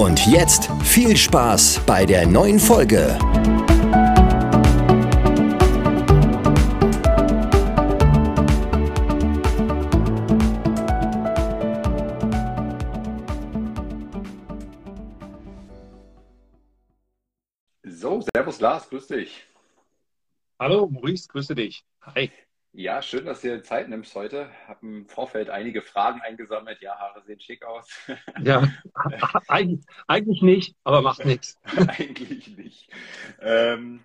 Und jetzt viel Spaß bei der neuen Folge. So, Servus Lars, grüß dich. Hallo Maurice, grüße dich. Hi. Ja, schön, dass du dir Zeit nimmst heute. Ich habe im Vorfeld einige Fragen eingesammelt. Ja, Haare sehen schick aus. Ja, eigentlich, eigentlich nicht, aber macht nichts. eigentlich nicht. Ähm,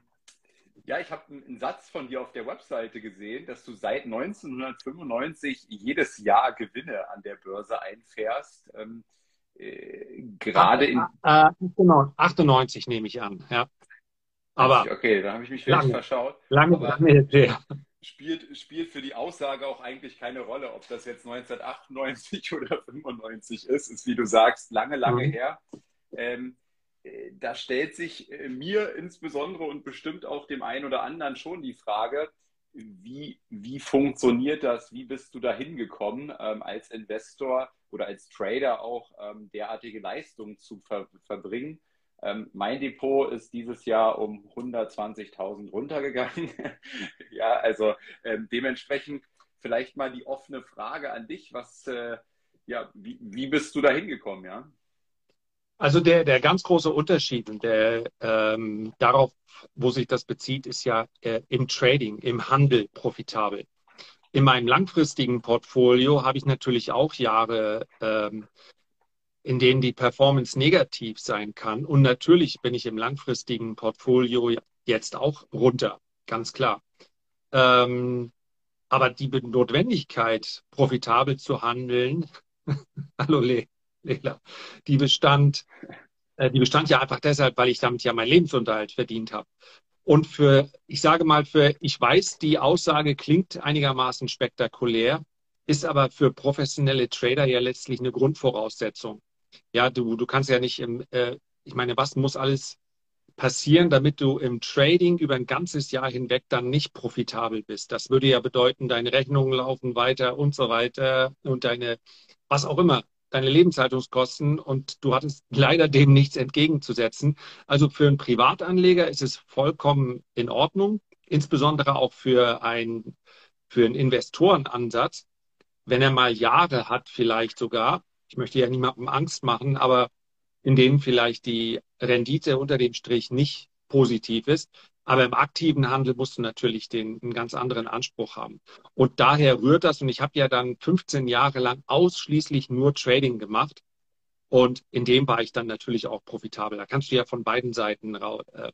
ja, ich habe einen Satz von dir auf der Webseite gesehen, dass du seit 1995 jedes Jahr Gewinne an der Börse einfährst. Ähm, äh, gerade in. Äh, genau, 98 nehme ich an, ja. Aber okay, da habe ich mich vielleicht lange, verschaut. Lange, lange her spielt, spielt für die Aussage auch eigentlich keine Rolle, ob das jetzt 1998 oder 95 ist, ist wie du sagst, lange, lange mhm. her. Ähm, äh, da stellt sich äh, mir insbesondere und bestimmt auch dem einen oder anderen schon die Frage, wie, wie funktioniert das? Wie bist du da hingekommen, ähm, als Investor oder als Trader auch ähm, derartige Leistungen zu ver verbringen? Ähm, mein Depot ist dieses Jahr um 120.000 runtergegangen. ja, also ähm, dementsprechend vielleicht mal die offene Frage an dich. Was, äh, ja, wie, wie bist du da hingekommen, ja? Also der, der ganz große Unterschied der ähm, darauf, wo sich das bezieht, ist ja äh, im Trading, im Handel profitabel. In meinem langfristigen Portfolio habe ich natürlich auch Jahre ähm, in denen die Performance negativ sein kann. Und natürlich bin ich im langfristigen Portfolio jetzt auch runter, ganz klar. Ähm, aber die Notwendigkeit, profitabel zu handeln, hallo Le Lela, die bestand, äh, die bestand ja einfach deshalb, weil ich damit ja meinen Lebensunterhalt verdient habe. Und für, ich sage mal, für, ich weiß, die Aussage klingt einigermaßen spektakulär, ist aber für professionelle Trader ja letztlich eine Grundvoraussetzung ja, du, du kannst ja nicht im, äh, ich meine, was muss alles passieren, damit du im Trading über ein ganzes Jahr hinweg dann nicht profitabel bist? Das würde ja bedeuten, deine Rechnungen laufen weiter und so weiter und deine, was auch immer, deine Lebenshaltungskosten und du hattest leider dem nichts entgegenzusetzen. Also für einen Privatanleger ist es vollkommen in Ordnung, insbesondere auch für, ein, für einen Investorenansatz, wenn er mal Jahre hat, vielleicht sogar, ich möchte ja niemandem Angst machen, aber in denen vielleicht die Rendite unter dem Strich nicht positiv ist. Aber im aktiven Handel musst du natürlich den, einen ganz anderen Anspruch haben. Und daher rührt das. Und ich habe ja dann 15 Jahre lang ausschließlich nur Trading gemacht. Und in dem war ich dann natürlich auch profitabel. Da kannst du ja von beiden Seiten äh,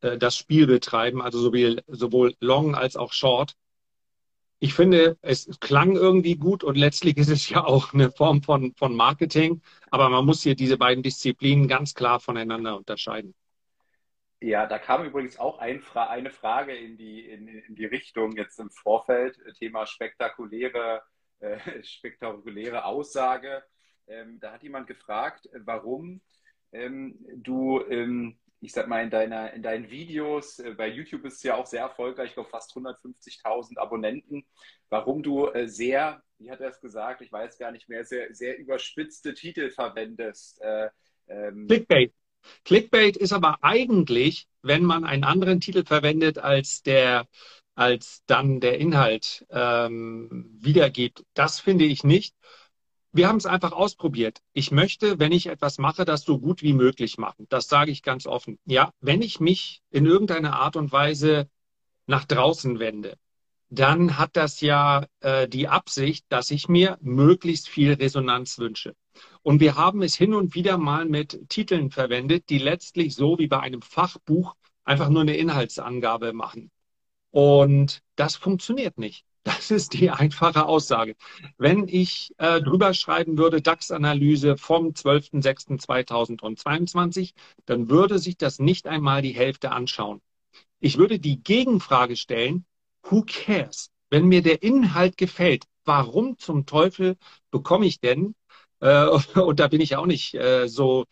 äh, das Spiel betreiben, also sowohl, sowohl Long als auch Short ich finde, es klang irgendwie gut und letztlich ist es ja auch eine Form von, von Marketing. Aber man muss hier diese beiden Disziplinen ganz klar voneinander unterscheiden. Ja, da kam übrigens auch ein Fra eine Frage in die, in, in, die Richtung jetzt im Vorfeld, Thema spektakuläre, äh, spektakuläre Aussage. Ähm, da hat jemand gefragt, warum ähm, du ähm, ich sag mal, in, deiner, in deinen Videos, äh, bei YouTube ist es ja auch sehr erfolgreich, ich glaube fast 150.000 Abonnenten, warum du äh, sehr, wie hat er es gesagt, ich weiß gar nicht mehr, sehr, sehr überspitzte Titel verwendest. Äh, ähm Clickbait. Clickbait ist aber eigentlich, wenn man einen anderen Titel verwendet als der als dann der Inhalt ähm, wiedergibt. Das finde ich nicht. Wir haben es einfach ausprobiert. Ich möchte, wenn ich etwas mache, das so gut wie möglich machen. Das sage ich ganz offen. Ja, wenn ich mich in irgendeiner Art und Weise nach draußen wende, dann hat das ja äh, die Absicht, dass ich mir möglichst viel Resonanz wünsche. Und wir haben es hin und wieder mal mit Titeln verwendet, die letztlich so wie bei einem Fachbuch einfach nur eine Inhaltsangabe machen. Und das funktioniert nicht. Das ist die einfache Aussage. Wenn ich äh, drüber schreiben würde, DAX-Analyse vom 12.06.2022, dann würde sich das nicht einmal die Hälfte anschauen. Ich würde die Gegenfrage stellen, who cares? Wenn mir der Inhalt gefällt, warum zum Teufel bekomme ich denn, äh, und da bin ich auch nicht äh, so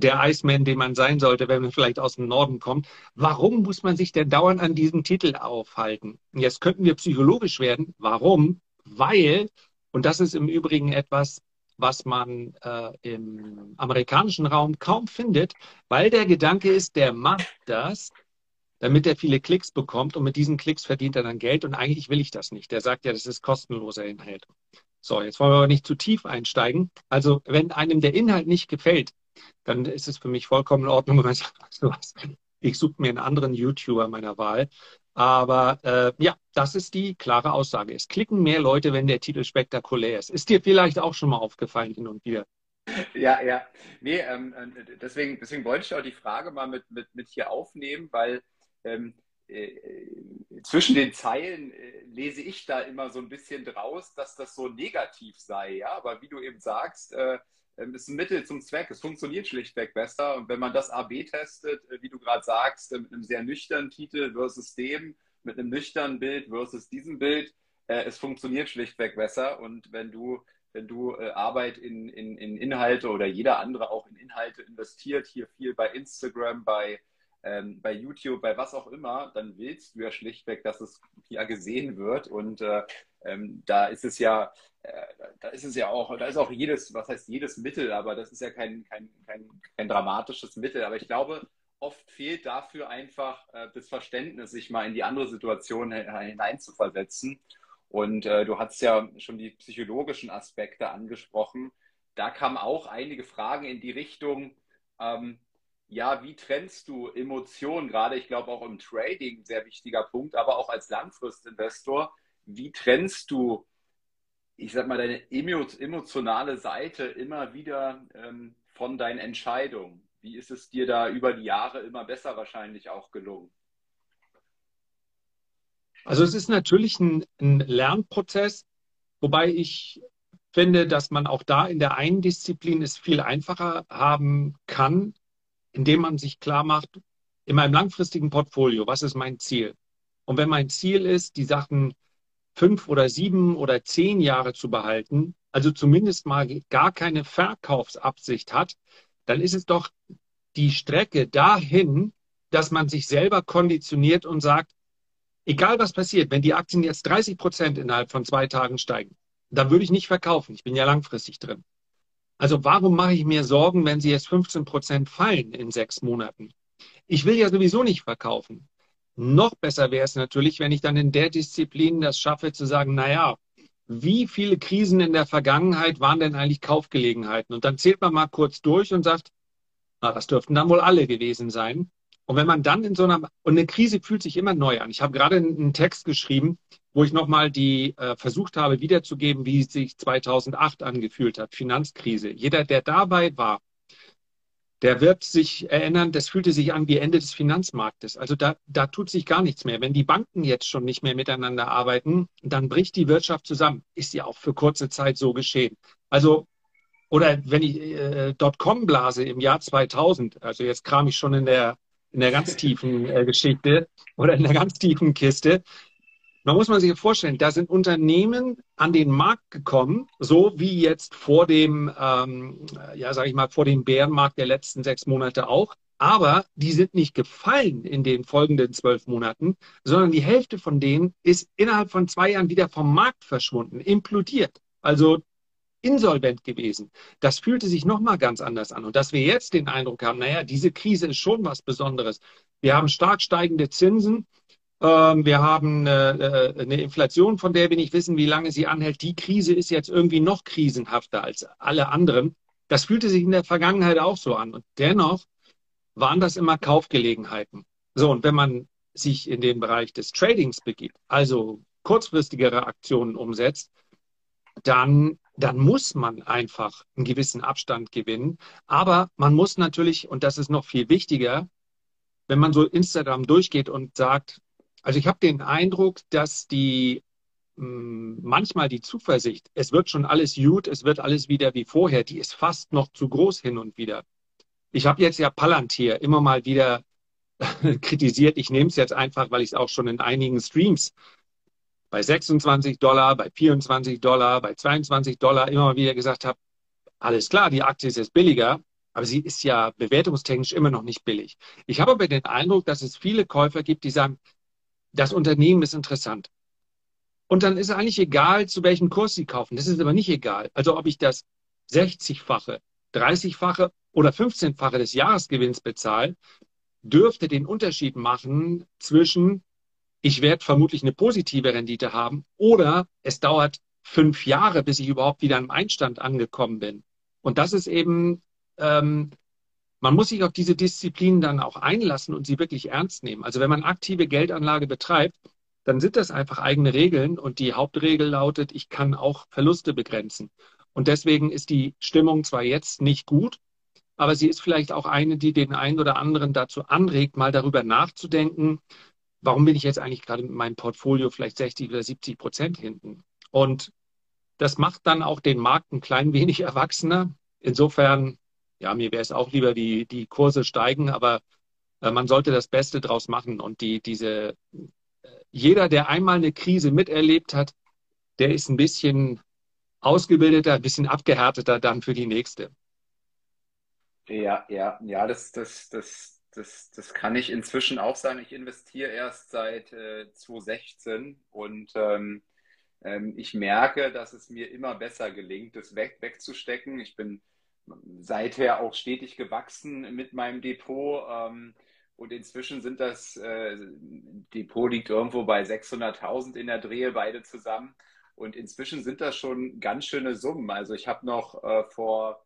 der Iceman, den man sein sollte, wenn man vielleicht aus dem Norden kommt. Warum muss man sich denn dauernd an diesem Titel aufhalten? Jetzt könnten wir psychologisch werden. Warum? Weil, und das ist im Übrigen etwas, was man äh, im amerikanischen Raum kaum findet, weil der Gedanke ist, der macht das, damit er viele Klicks bekommt und mit diesen Klicks verdient er dann Geld und eigentlich will ich das nicht. Der sagt ja, das ist kostenloser Inhalt. So, jetzt wollen wir aber nicht zu tief einsteigen. Also, wenn einem der Inhalt nicht gefällt, dann ist es für mich vollkommen in Ordnung, wenn man sagt, ich suche mir einen anderen YouTuber meiner Wahl. Aber äh, ja, das ist die klare Aussage. Es klicken mehr Leute, wenn der Titel spektakulär ist. Ist dir vielleicht auch schon mal aufgefallen hin und wieder? Ja, ja. Nee, ähm, äh, deswegen, deswegen wollte ich auch die Frage mal mit, mit, mit hier aufnehmen, weil ähm, äh, zwischen den Zeilen äh, lese ich da immer so ein bisschen draus, dass das so negativ sei. Ja, aber wie du eben sagst, äh, ist ein Mittel zum Zweck. Es funktioniert schlichtweg besser. Und wenn man das AB testet, äh, wie du gerade sagst, äh, mit einem sehr nüchternen Titel versus dem, mit einem nüchternen Bild versus diesem Bild, äh, es funktioniert schlichtweg besser. Und wenn du, wenn du Arbeit in, in, in Inhalte oder jeder andere auch in Inhalte investiert, hier viel bei Instagram, bei ähm, bei YouTube, bei was auch immer, dann willst du ja schlichtweg, dass es ja gesehen wird. Und äh, ähm, da ist es ja, äh, da ist es ja auch, da ist auch jedes, was heißt jedes Mittel, aber das ist ja kein, kein, kein, kein dramatisches Mittel. Aber ich glaube, oft fehlt dafür einfach äh, das Verständnis, sich mal in die andere Situation hineinzuversetzen. Und äh, du hast ja schon die psychologischen Aspekte angesprochen. Da kamen auch einige Fragen in die Richtung, ähm, ja, wie trennst du Emotionen, gerade ich glaube auch im Trading, sehr wichtiger Punkt, aber auch als Langfristinvestor, wie trennst du, ich sag mal, deine emotionale Seite immer wieder ähm, von deinen Entscheidungen? Wie ist es dir da über die Jahre immer besser wahrscheinlich auch gelungen? Also es ist natürlich ein, ein Lernprozess, wobei ich finde, dass man auch da in der einen Disziplin es viel einfacher haben kann, indem man sich klar macht, in meinem langfristigen Portfolio, was ist mein Ziel? Und wenn mein Ziel ist, die Sachen fünf oder sieben oder zehn Jahre zu behalten, also zumindest mal gar keine Verkaufsabsicht hat, dann ist es doch die Strecke dahin, dass man sich selber konditioniert und sagt, egal was passiert, wenn die Aktien jetzt 30 Prozent innerhalb von zwei Tagen steigen, dann würde ich nicht verkaufen. Ich bin ja langfristig drin. Also warum mache ich mir Sorgen, wenn sie jetzt 15 Prozent fallen in sechs Monaten? Ich will ja sowieso nicht verkaufen. Noch besser wäre es natürlich, wenn ich dann in der Disziplin das schaffe zu sagen, naja, wie viele Krisen in der Vergangenheit waren denn eigentlich Kaufgelegenheiten? Und dann zählt man mal kurz durch und sagt, na, das dürften dann wohl alle gewesen sein. Und wenn man dann in so einer, und eine Krise fühlt sich immer neu an. Ich habe gerade einen Text geschrieben, wo ich nochmal die äh, versucht habe wiederzugeben, wie sich 2008 angefühlt hat, Finanzkrise. Jeder, der dabei war, der wird sich erinnern, das fühlte sich an wie Ende des Finanzmarktes. Also da, da tut sich gar nichts mehr. Wenn die Banken jetzt schon nicht mehr miteinander arbeiten, dann bricht die Wirtschaft zusammen. Ist ja auch für kurze Zeit so geschehen. Also, oder wenn ich äh, Dotcom-Blase im Jahr 2000, also jetzt kram ich schon in der, in der ganz tiefen äh, Geschichte oder in der ganz tiefen Kiste, man muss man sich vorstellen, da sind Unternehmen an den Markt gekommen, so wie jetzt vor dem, ähm, ja, sage ich mal, vor dem Bärenmarkt der letzten sechs Monate auch. Aber die sind nicht gefallen in den folgenden zwölf Monaten, sondern die Hälfte von denen ist innerhalb von zwei Jahren wieder vom Markt verschwunden, implodiert. Also insolvent gewesen. Das fühlte sich nochmal ganz anders an. Und dass wir jetzt den Eindruck haben, naja, diese Krise ist schon was Besonderes. Wir haben stark steigende Zinsen. Ähm, wir haben äh, eine Inflation, von der wir nicht wissen, wie lange sie anhält. Die Krise ist jetzt irgendwie noch krisenhafter als alle anderen. Das fühlte sich in der Vergangenheit auch so an. Und dennoch waren das immer Kaufgelegenheiten. So, und wenn man sich in den Bereich des Tradings begibt, also kurzfristigere Aktionen umsetzt, dann, dann muss man einfach einen gewissen Abstand gewinnen. Aber man muss natürlich, und das ist noch viel wichtiger, wenn man so Instagram durchgeht und sagt, also ich habe den Eindruck, dass die mm, manchmal die Zuversicht, es wird schon alles gut, es wird alles wieder wie vorher, die ist fast noch zu groß hin und wieder. Ich habe jetzt ja Palantir immer mal wieder kritisiert. Ich nehme es jetzt einfach, weil ich es auch schon in einigen Streams bei 26 Dollar, bei 24 Dollar, bei 22 Dollar immer mal wieder gesagt habe, alles klar, die Aktie ist jetzt billiger, aber sie ist ja bewertungstechnisch immer noch nicht billig. Ich habe aber den Eindruck, dass es viele Käufer gibt, die sagen, das Unternehmen ist interessant. Und dann ist eigentlich egal, zu welchem Kurs sie kaufen. Das ist aber nicht egal. Also ob ich das 60-fache, 30-fache oder 15-fache des Jahresgewinns bezahle, dürfte den Unterschied machen zwischen, ich werde vermutlich eine positive Rendite haben oder es dauert fünf Jahre, bis ich überhaupt wieder im Einstand angekommen bin. Und das ist eben, ähm, man muss sich auf diese Disziplinen dann auch einlassen und sie wirklich ernst nehmen. Also wenn man aktive Geldanlage betreibt, dann sind das einfach eigene Regeln und die Hauptregel lautet, ich kann auch Verluste begrenzen. Und deswegen ist die Stimmung zwar jetzt nicht gut, aber sie ist vielleicht auch eine, die den einen oder anderen dazu anregt, mal darüber nachzudenken, warum bin ich jetzt eigentlich gerade mit meinem Portfolio vielleicht 60 oder 70 Prozent hinten? Und das macht dann auch den Markt ein klein wenig erwachsener. Insofern, ja, mir wäre es auch lieber, die, die Kurse steigen, aber äh, man sollte das Beste draus machen. Und die, diese, äh, jeder, der einmal eine Krise miterlebt hat, der ist ein bisschen ausgebildeter, ein bisschen abgehärteter dann für die nächste. Ja, ja, ja, das, das, das, das, das kann ich inzwischen auch sagen. Ich investiere erst seit äh, 2016 und ähm, ähm, ich merke, dass es mir immer besser gelingt, das weg, wegzustecken. Ich bin seither auch stetig gewachsen mit meinem Depot. Ähm, und inzwischen sind das, äh, Depot liegt irgendwo bei 600.000 in der Drehe, beide zusammen. Und inzwischen sind das schon ganz schöne Summen. Also ich habe noch äh, vor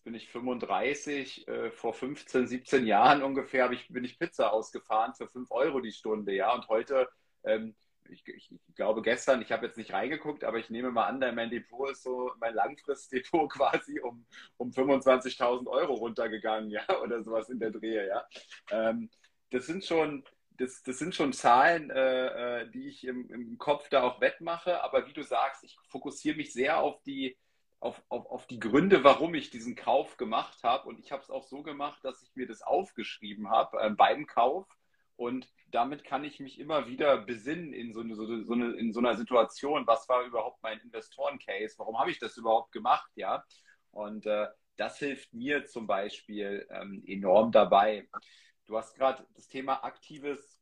jetzt bin ich 35, äh, vor 15, 17 Jahren ungefähr ich, bin ich Pizza ausgefahren für 5 Euro die Stunde, ja. Und heute, ähm, ich, ich, glaube gestern, ich habe jetzt nicht reingeguckt, aber ich nehme mal an, mein Depot ist so, mein Langfristdepot quasi um, um 25.000 Euro runtergegangen, ja, oder sowas in der Drehe, ja. Ähm, das sind schon, das, das sind schon Zahlen, äh, äh, die ich im, im Kopf da auch wettmache, aber wie du sagst, ich fokussiere mich sehr auf die, auf, auf, auf die Gründe, warum ich diesen Kauf gemacht habe. Und ich habe es auch so gemacht, dass ich mir das aufgeschrieben habe äh, beim Kauf. Und damit kann ich mich immer wieder besinnen in so, eine, so, eine, in so einer Situation. Was war überhaupt mein Investoren-Case? Warum habe ich das überhaupt gemacht? Ja. Und äh, das hilft mir zum Beispiel ähm, enorm dabei. Du hast gerade das Thema aktives,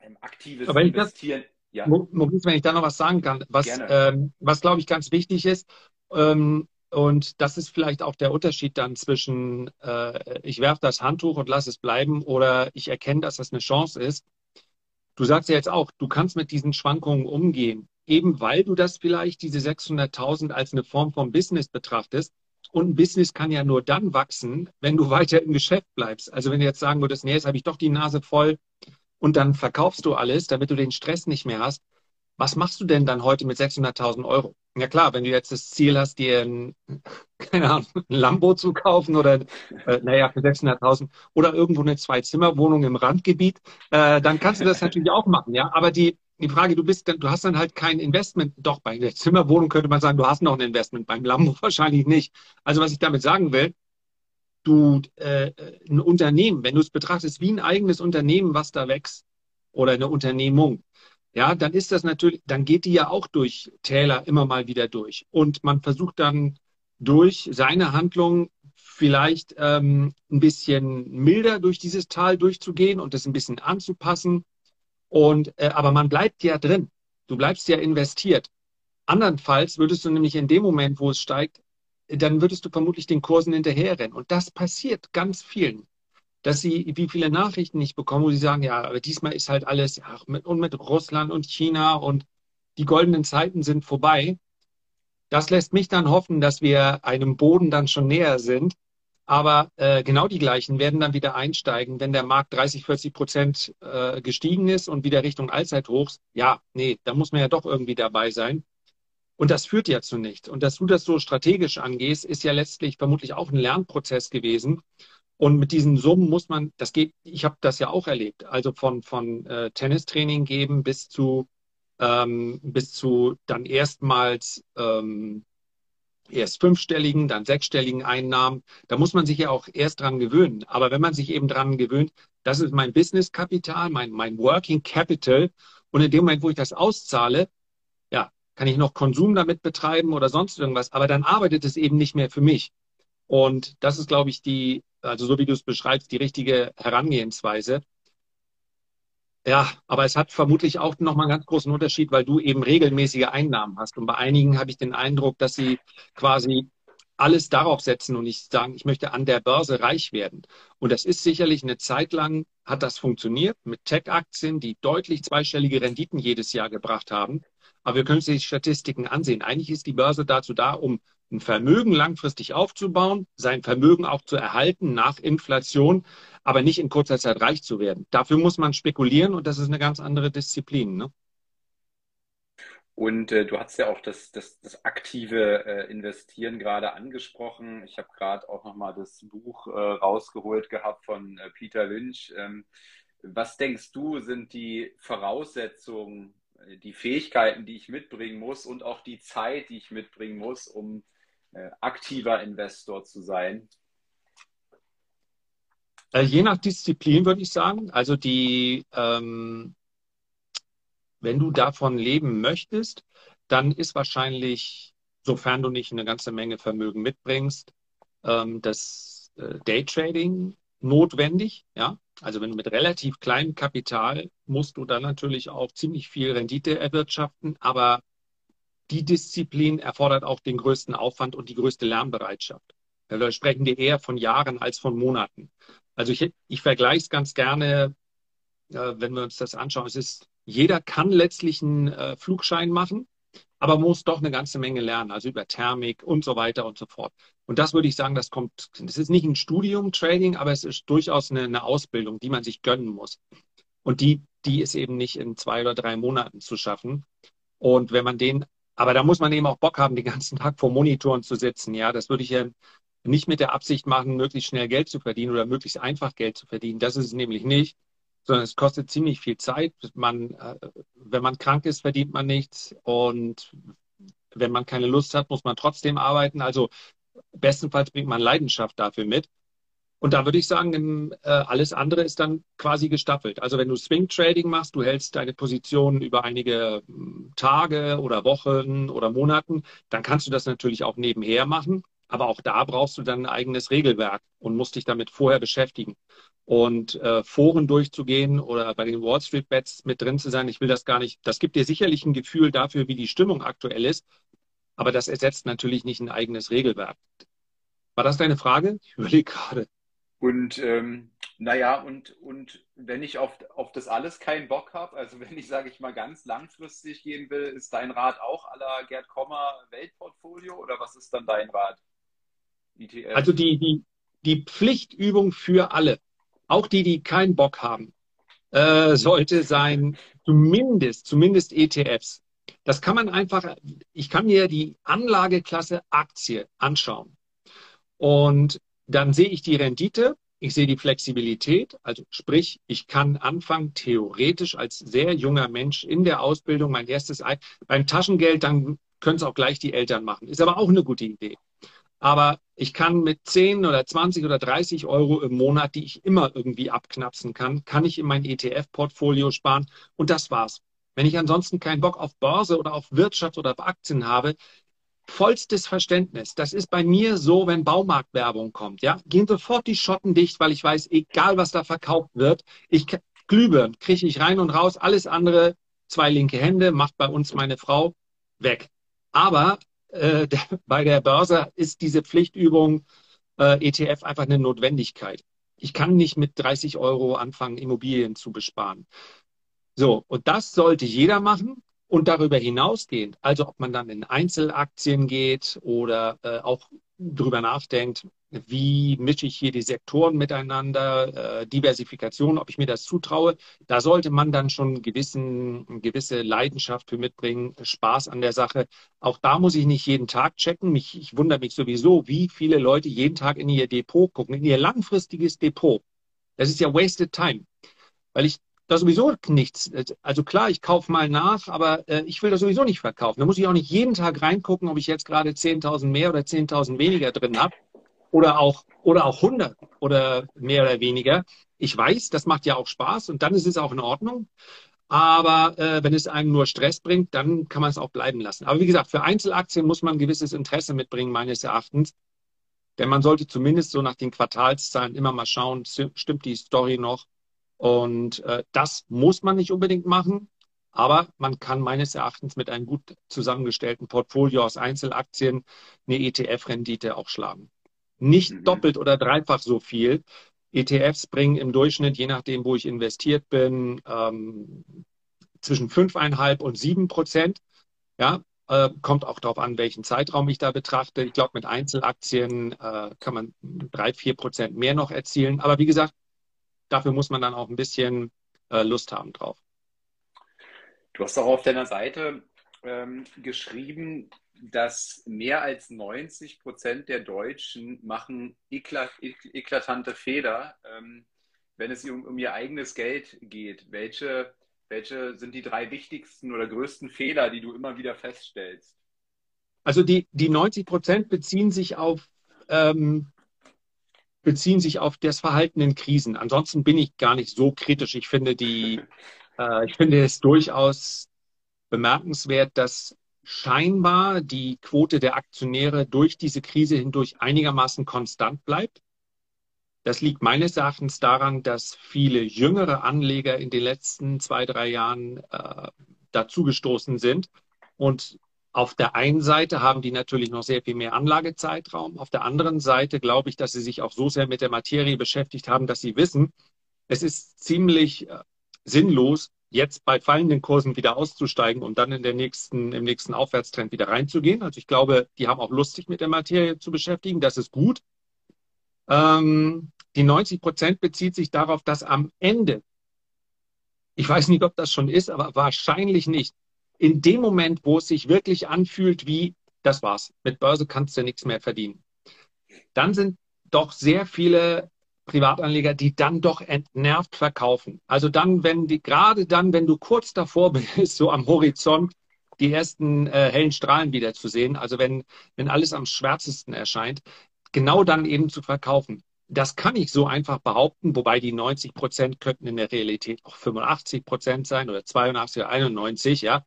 ähm, aktives Investieren. Das, ja. Maurice, wenn ich da noch was sagen kann, was, ähm, was glaube ich ganz wichtig ist, ähm, und das ist vielleicht auch der Unterschied dann zwischen, äh, ich werfe das Handtuch und lasse es bleiben oder ich erkenne, dass das eine Chance ist. Du sagst ja jetzt auch, du kannst mit diesen Schwankungen umgehen, eben weil du das vielleicht, diese 600.000 als eine Form von Business betrachtest. Und ein Business kann ja nur dann wachsen, wenn du weiter im Geschäft bleibst. Also wenn du jetzt sagen würdest, nee, jetzt habe ich doch die Nase voll und dann verkaufst du alles, damit du den Stress nicht mehr hast. Was machst du denn dann heute mit 600.000 Euro? Ja klar, wenn du jetzt das Ziel hast, dir ein, keine Ahnung, ein Lambo zu kaufen oder, äh, naja, für 600.000 oder irgendwo eine Zwei-Zimmer-Wohnung im Randgebiet, äh, dann kannst du das natürlich auch machen, ja. Aber die, die Frage, du bist, du hast dann halt kein Investment. Doch, bei der Zimmerwohnung könnte man sagen, du hast noch ein Investment, beim Lambo wahrscheinlich nicht. Also was ich damit sagen will, du, äh, ein Unternehmen, wenn du es betrachtest wie ein eigenes Unternehmen, was da wächst, oder eine Unternehmung, ja, dann ist das natürlich, dann geht die ja auch durch Täler immer mal wieder durch. Und man versucht dann durch seine Handlung vielleicht ähm, ein bisschen milder durch dieses Tal durchzugehen und das ein bisschen anzupassen. Und äh, aber man bleibt ja drin. Du bleibst ja investiert. Andernfalls würdest du nämlich in dem Moment, wo es steigt, dann würdest du vermutlich den Kursen hinterherrennen. Und das passiert ganz vielen dass sie, wie viele Nachrichten ich bekomme, wo sie sagen, ja, aber diesmal ist halt alles, ja, mit, und mit Russland und China und die goldenen Zeiten sind vorbei. Das lässt mich dann hoffen, dass wir einem Boden dann schon näher sind. Aber äh, genau die gleichen werden dann wieder einsteigen, wenn der Markt 30, 40 Prozent äh, gestiegen ist und wieder Richtung Allzeithochs. Ja, nee, da muss man ja doch irgendwie dabei sein. Und das führt ja zu nichts. Und dass du das so strategisch angehst, ist ja letztlich vermutlich auch ein Lernprozess gewesen. Und mit diesen Summen muss man, das geht, ich habe das ja auch erlebt, also von, von äh, Tennistraining geben bis zu äh, ähm, bis zu dann erstmals ähm, erst fünfstelligen, dann sechsstelligen Einnahmen. Da muss man sich ja auch erst dran gewöhnen. Aber wenn man sich eben dran gewöhnt, das ist mein Business-Kapital, mein, mein Working Capital. Und in dem Moment, wo ich das auszahle, ja, kann ich noch Konsum damit betreiben oder sonst irgendwas. Aber dann arbeitet es eben nicht mehr für mich. Und das ist, glaube ich, die, also so wie du es beschreibst, die richtige Herangehensweise. Ja, aber es hat vermutlich auch nochmal einen ganz großen Unterschied, weil du eben regelmäßige Einnahmen hast. Und bei einigen habe ich den Eindruck, dass sie quasi alles darauf setzen und nicht sagen, ich möchte an der Börse reich werden. Und das ist sicherlich eine Zeit lang, hat das funktioniert mit Tech-Aktien, die deutlich zweistellige Renditen jedes Jahr gebracht haben. Aber wir können uns die Statistiken ansehen. Eigentlich ist die Börse dazu da, um ein Vermögen langfristig aufzubauen, sein Vermögen auch zu erhalten nach Inflation, aber nicht in kurzer Zeit reich zu werden. Dafür muss man spekulieren und das ist eine ganz andere Disziplin. Ne? Und äh, du hast ja auch das, das, das aktive äh, Investieren gerade angesprochen. Ich habe gerade auch nochmal das Buch äh, rausgeholt gehabt von äh, Peter Lynch. Ähm, was denkst du, sind die Voraussetzungen, äh, die Fähigkeiten, die ich mitbringen muss und auch die Zeit, die ich mitbringen muss, um aktiver Investor zu sein? Äh, je nach Disziplin würde ich sagen. Also die, ähm, wenn du davon leben möchtest, dann ist wahrscheinlich, sofern du nicht eine ganze Menge Vermögen mitbringst, ähm, das äh, Daytrading notwendig. Ja, also wenn du mit relativ kleinem Kapital musst du dann natürlich auch ziemlich viel Rendite erwirtschaften, aber die Disziplin erfordert auch den größten Aufwand und die größte Lernbereitschaft. Da sprechen wir eher von Jahren als von Monaten. Also ich, ich vergleiche es ganz gerne, äh, wenn wir uns das anschauen. Es ist, jeder kann letztlich einen äh, Flugschein machen, aber muss doch eine ganze Menge lernen, also über Thermik und so weiter und so fort. Und das würde ich sagen, das kommt, das ist nicht ein Studium, Trading, aber es ist durchaus eine, eine Ausbildung, die man sich gönnen muss. Und die, die ist eben nicht in zwei oder drei Monaten zu schaffen. Und wenn man den aber da muss man eben auch Bock haben, den ganzen Tag vor Monitoren zu sitzen. Ja, das würde ich ja nicht mit der Absicht machen, möglichst schnell Geld zu verdienen oder möglichst einfach Geld zu verdienen. Das ist es nämlich nicht, sondern es kostet ziemlich viel Zeit. Man, äh, wenn man krank ist, verdient man nichts und wenn man keine Lust hat, muss man trotzdem arbeiten. Also bestenfalls bringt man Leidenschaft dafür mit. Und da würde ich sagen, äh, alles andere ist dann quasi gestaffelt. Also wenn du Swing Trading machst, du hältst deine Positionen über einige hm, Tage oder Wochen oder Monaten, dann kannst du das natürlich auch nebenher machen. Aber auch da brauchst du dann ein eigenes Regelwerk und musst dich damit vorher beschäftigen. Und äh, Foren durchzugehen oder bei den Wall Street Bets mit drin zu sein, ich will das gar nicht. Das gibt dir sicherlich ein Gefühl dafür, wie die Stimmung aktuell ist. Aber das ersetzt natürlich nicht ein eigenes Regelwerk. War das deine Frage? Ich überlege gerade. Und ähm, naja, und, und wenn ich auf, auf das alles keinen Bock habe, also wenn ich, sage ich mal, ganz langfristig gehen will, ist dein Rat auch aller Gerd Kommer Weltportfolio oder was ist dann dein Rat? ETF? Also die, die, die Pflichtübung für alle, auch die, die keinen Bock haben, äh, sollte sein, zumindest, zumindest ETFs. Das kann man einfach, ich kann mir die Anlageklasse Aktie anschauen. Und dann sehe ich die Rendite, ich sehe die Flexibilität, also sprich, ich kann anfangen, theoretisch als sehr junger Mensch in der Ausbildung mein erstes Ei. Beim Taschengeld, dann können es auch gleich die Eltern machen. Ist aber auch eine gute Idee. Aber ich kann mit 10 oder 20 oder 30 Euro im Monat, die ich immer irgendwie abknapsen kann, kann ich in mein ETF-Portfolio sparen und das war's. Wenn ich ansonsten keinen Bock auf Börse oder auf Wirtschaft oder auf Aktien habe, vollstes Verständnis. Das ist bei mir so, wenn Baumarktwerbung kommt, ja, gehen sofort die Schotten dicht, weil ich weiß, egal was da verkauft wird, ich Glühbirnen kriege ich rein und raus, alles andere, zwei linke Hände, macht bei uns meine Frau weg. Aber äh, der, bei der Börse ist diese Pflichtübung äh, ETF einfach eine Notwendigkeit. Ich kann nicht mit 30 Euro anfangen, Immobilien zu besparen. So, und das sollte jeder machen. Und darüber hinausgehend, also ob man dann in Einzelaktien geht oder äh, auch drüber nachdenkt, wie mische ich hier die Sektoren miteinander, äh, Diversifikation, ob ich mir das zutraue, da sollte man dann schon gewissen, gewisse Leidenschaft für mitbringen, Spaß an der Sache. Auch da muss ich nicht jeden Tag checken. Mich, ich wundere mich sowieso, wie viele Leute jeden Tag in ihr Depot gucken, in ihr langfristiges Depot. Das ist ja wasted time. Weil ich da sowieso nichts. Also klar, ich kaufe mal nach, aber äh, ich will das sowieso nicht verkaufen. Da muss ich auch nicht jeden Tag reingucken, ob ich jetzt gerade 10.000 mehr oder 10.000 weniger drin habe oder auch, oder auch 100 oder mehr oder weniger. Ich weiß, das macht ja auch Spaß und dann ist es auch in Ordnung. Aber äh, wenn es einem nur Stress bringt, dann kann man es auch bleiben lassen. Aber wie gesagt, für Einzelaktien muss man ein gewisses Interesse mitbringen, meines Erachtens. Denn man sollte zumindest so nach den Quartalszahlen immer mal schauen, stimmt die Story noch? Und äh, das muss man nicht unbedingt machen. Aber man kann meines Erachtens mit einem gut zusammengestellten Portfolio aus Einzelaktien eine ETF-Rendite auch schlagen. Nicht mhm. doppelt oder dreifach so viel, ETFs bringen im Durchschnitt, je nachdem, wo ich investiert bin, ähm, zwischen 5,5 und 7 Prozent. Ja, äh, kommt auch darauf an, welchen Zeitraum ich da betrachte. Ich glaube, mit Einzelaktien äh, kann man drei, vier Prozent mehr noch erzielen. Aber wie gesagt, dafür muss man dann auch ein bisschen äh, Lust haben drauf. Du hast auch auf deiner Seite ähm, geschrieben, dass mehr als 90 Prozent der Deutschen machen eklat eklatante Fehler, ähm, wenn es um, um, ihr eigenes Geld geht. Welche, welche sind die drei wichtigsten oder größten Fehler, die du immer wieder feststellst? Also die, die 90 Prozent beziehen sich auf ähm, beziehen sich auf das Verhalten in Krisen. Ansonsten bin ich gar nicht so kritisch. Ich finde die, äh, ich finde es durchaus bemerkenswert, dass scheinbar die Quote der Aktionäre durch diese Krise hindurch einigermaßen konstant bleibt. Das liegt meines Erachtens daran, dass viele jüngere Anleger in den letzten zwei, drei Jahren äh, dazugestoßen sind. Und auf der einen Seite haben die natürlich noch sehr viel mehr Anlagezeitraum. Auf der anderen Seite glaube ich, dass sie sich auch so sehr mit der Materie beschäftigt haben, dass sie wissen, es ist ziemlich äh, sinnlos, jetzt bei fallenden Kursen wieder auszusteigen und dann in der nächsten, im nächsten Aufwärtstrend wieder reinzugehen. Also ich glaube, die haben auch Lust, sich mit der Materie zu beschäftigen. Das ist gut. Ähm, die 90 Prozent bezieht sich darauf, dass am Ende, ich weiß nicht, ob das schon ist, aber wahrscheinlich nicht, in dem Moment, wo es sich wirklich anfühlt wie, das war's, mit Börse kannst du nichts mehr verdienen, dann sind doch sehr viele Privatanleger, die dann doch entnervt verkaufen. Also dann, wenn die, gerade dann, wenn du kurz davor bist, so am Horizont, die ersten äh, hellen Strahlen wieder zu sehen, also wenn, wenn alles am schwärzesten erscheint, genau dann eben zu verkaufen. Das kann ich so einfach behaupten, wobei die 90 Prozent könnten in der Realität auch 85 Prozent sein oder 82 oder 91, ja.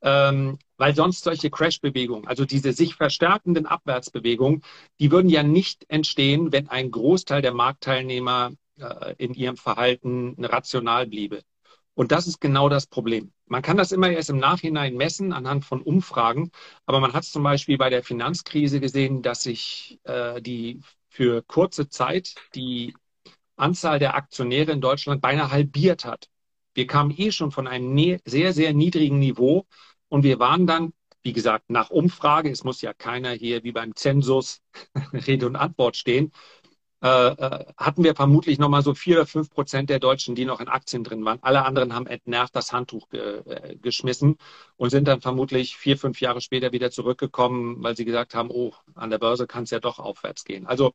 Ähm, weil sonst solche Crash-Bewegungen, also diese sich verstärkenden Abwärtsbewegungen, die würden ja nicht entstehen, wenn ein Großteil der Marktteilnehmer äh, in ihrem Verhalten rational bliebe. Und das ist genau das Problem. Man kann das immer erst im Nachhinein messen anhand von Umfragen, aber man hat es zum Beispiel bei der Finanzkrise gesehen, dass sich äh, die für kurze Zeit die Anzahl der Aktionäre in Deutschland beinahe halbiert hat. Wir kamen eh schon von einem ne-, sehr, sehr niedrigen Niveau und wir waren dann, wie gesagt, nach Umfrage, es muss ja keiner hier wie beim Zensus Rede und Antwort stehen, äh, äh, hatten wir vermutlich nochmal so vier oder fünf Prozent der Deutschen, die noch in Aktien drin waren. Alle anderen haben entnervt das Handtuch ge äh, geschmissen und sind dann vermutlich vier, fünf Jahre später wieder zurückgekommen, weil sie gesagt haben, oh, an der Börse kann es ja doch aufwärts gehen. Also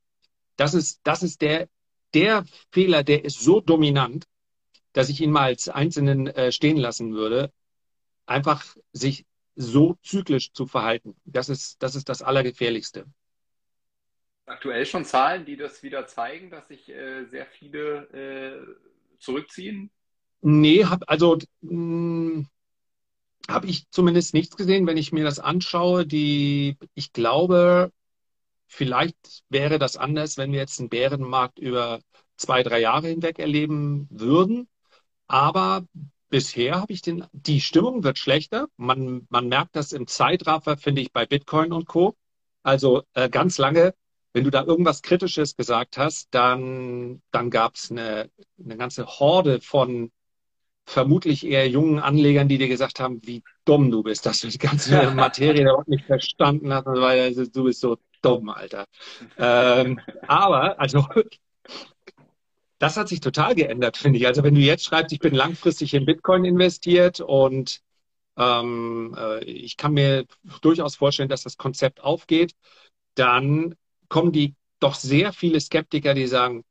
das ist, das ist der, der Fehler, der ist so dominant, dass ich ihn mal als Einzelnen äh, stehen lassen würde einfach sich so zyklisch zu verhalten. Das ist das, ist das Allergefährlichste. Aktuell schon Zahlen, die das wieder zeigen, dass sich äh, sehr viele äh, zurückziehen? Nee, hab, also hm, habe ich zumindest nichts gesehen, wenn ich mir das anschaue. Die, ich glaube, vielleicht wäre das anders, wenn wir jetzt einen Bärenmarkt über zwei, drei Jahre hinweg erleben würden. Aber bisher habe ich den, die Stimmung wird schlechter. Man, man merkt das im Zeitraffer, finde ich, bei Bitcoin und Co. Also äh, ganz lange, wenn du da irgendwas Kritisches gesagt hast, dann, dann gab es eine, eine ganze Horde von vermutlich eher jungen Anlegern, die dir gesagt haben, wie dumm du bist, dass du die ganze Materie überhaupt nicht verstanden hast, weil du bist so dumm, Alter. ähm, aber, also das hat sich total geändert, finde ich. Also wenn du jetzt schreibst, ich bin langfristig in Bitcoin investiert und ähm, äh, ich kann mir durchaus vorstellen, dass das Konzept aufgeht, dann kommen die doch sehr viele Skeptiker, die sagen,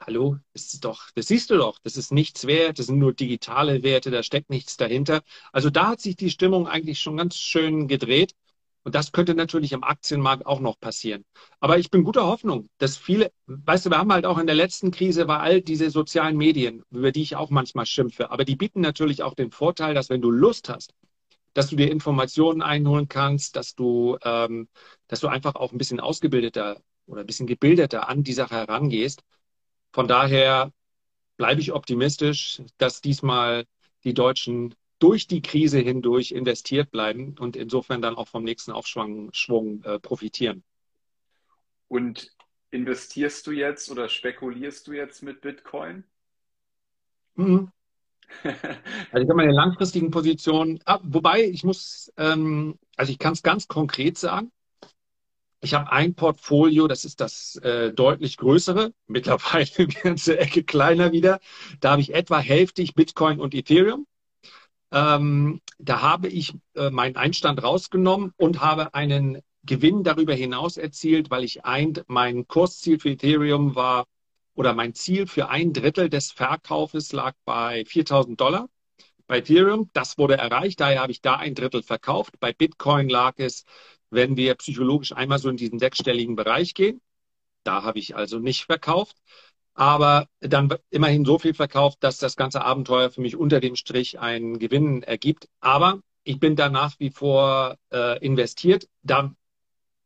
hallo, ist doch, das siehst du doch, das ist nichts wert, das sind nur digitale Werte, da steckt nichts dahinter. Also da hat sich die Stimmung eigentlich schon ganz schön gedreht. Und das könnte natürlich im Aktienmarkt auch noch passieren. Aber ich bin guter Hoffnung, dass viele, weißt du, wir haben halt auch in der letzten Krise war all diese sozialen Medien, über die ich auch manchmal schimpfe, aber die bieten natürlich auch den Vorteil, dass wenn du Lust hast, dass du dir Informationen einholen kannst, dass du, ähm, dass du einfach auch ein bisschen ausgebildeter oder ein bisschen gebildeter an die Sache herangehst. Von daher bleibe ich optimistisch, dass diesmal die Deutschen durch die Krise hindurch investiert bleiben und insofern dann auch vom nächsten Aufschwung Schwung, äh, profitieren. Und investierst du jetzt oder spekulierst du jetzt mit Bitcoin? Mhm. Also ich habe meine langfristigen Positionen, ah, wobei ich muss, ähm, also ich kann es ganz konkret sagen. Ich habe ein Portfolio, das ist das äh, deutlich größere, mittlerweile eine ganze Ecke kleiner wieder. Da habe ich etwa hälftig Bitcoin und Ethereum. Ähm, da habe ich äh, meinen Einstand rausgenommen und habe einen Gewinn darüber hinaus erzielt, weil ich ein, mein Kursziel für Ethereum war oder mein Ziel für ein Drittel des Verkaufes lag bei 4000 Dollar. Bei Ethereum, das wurde erreicht, daher habe ich da ein Drittel verkauft. Bei Bitcoin lag es, wenn wir psychologisch einmal so in diesen sechsstelligen Bereich gehen. Da habe ich also nicht verkauft aber dann immerhin so viel verkauft, dass das ganze Abenteuer für mich unter dem Strich einen Gewinn ergibt. Aber ich bin da nach wie vor äh, investiert. Da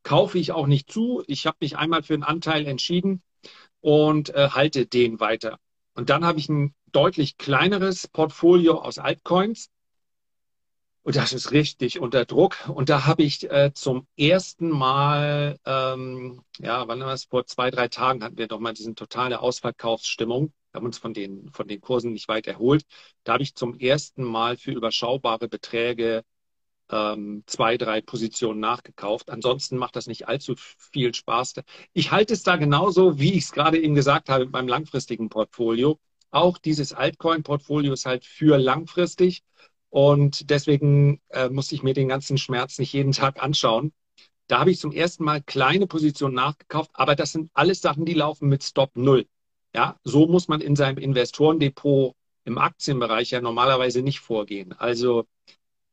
kaufe ich auch nicht zu. Ich habe mich einmal für einen Anteil entschieden und äh, halte den weiter. Und dann habe ich ein deutlich kleineres Portfolio aus Altcoins. Und das ist richtig unter Druck. Und da habe ich äh, zum ersten Mal, ähm, ja, wann war es? Vor zwei, drei Tagen hatten wir doch mal diesen totale Ausverkaufsstimmung. Wir haben uns von den, von den Kursen nicht weit erholt. Da habe ich zum ersten Mal für überschaubare Beträge ähm, zwei, drei Positionen nachgekauft. Ansonsten macht das nicht allzu viel Spaß. Ich halte es da genauso, wie ich es gerade eben gesagt habe, beim langfristigen Portfolio. Auch dieses Altcoin-Portfolio ist halt für langfristig. Und deswegen äh, musste ich mir den ganzen Schmerz nicht jeden Tag anschauen. Da habe ich zum ersten Mal kleine Positionen nachgekauft, aber das sind alles Sachen, die laufen mit Stop Null. Ja, so muss man in seinem Investorendepot im Aktienbereich ja normalerweise nicht vorgehen. Also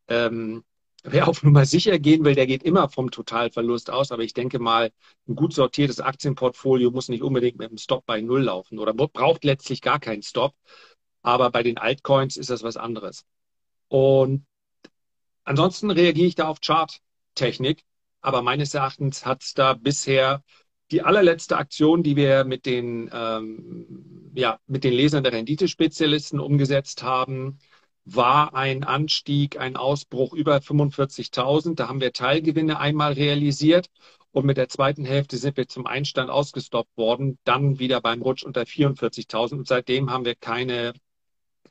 ähm, wer auf Nummer sicher gehen will, der geht immer vom Totalverlust aus. Aber ich denke mal, ein gut sortiertes Aktienportfolio muss nicht unbedingt mit einem Stop bei Null laufen oder braucht letztlich gar keinen Stop. Aber bei den Altcoins ist das was anderes. Und ansonsten reagiere ich da auf Charttechnik. Aber meines Erachtens hat es da bisher die allerletzte Aktion, die wir mit den, ähm, ja, mit den Lesern der Renditespezialisten umgesetzt haben, war ein Anstieg, ein Ausbruch über 45.000. Da haben wir Teilgewinne einmal realisiert und mit der zweiten Hälfte sind wir zum Einstand ausgestoppt worden, dann wieder beim Rutsch unter 44.000 und seitdem haben wir keine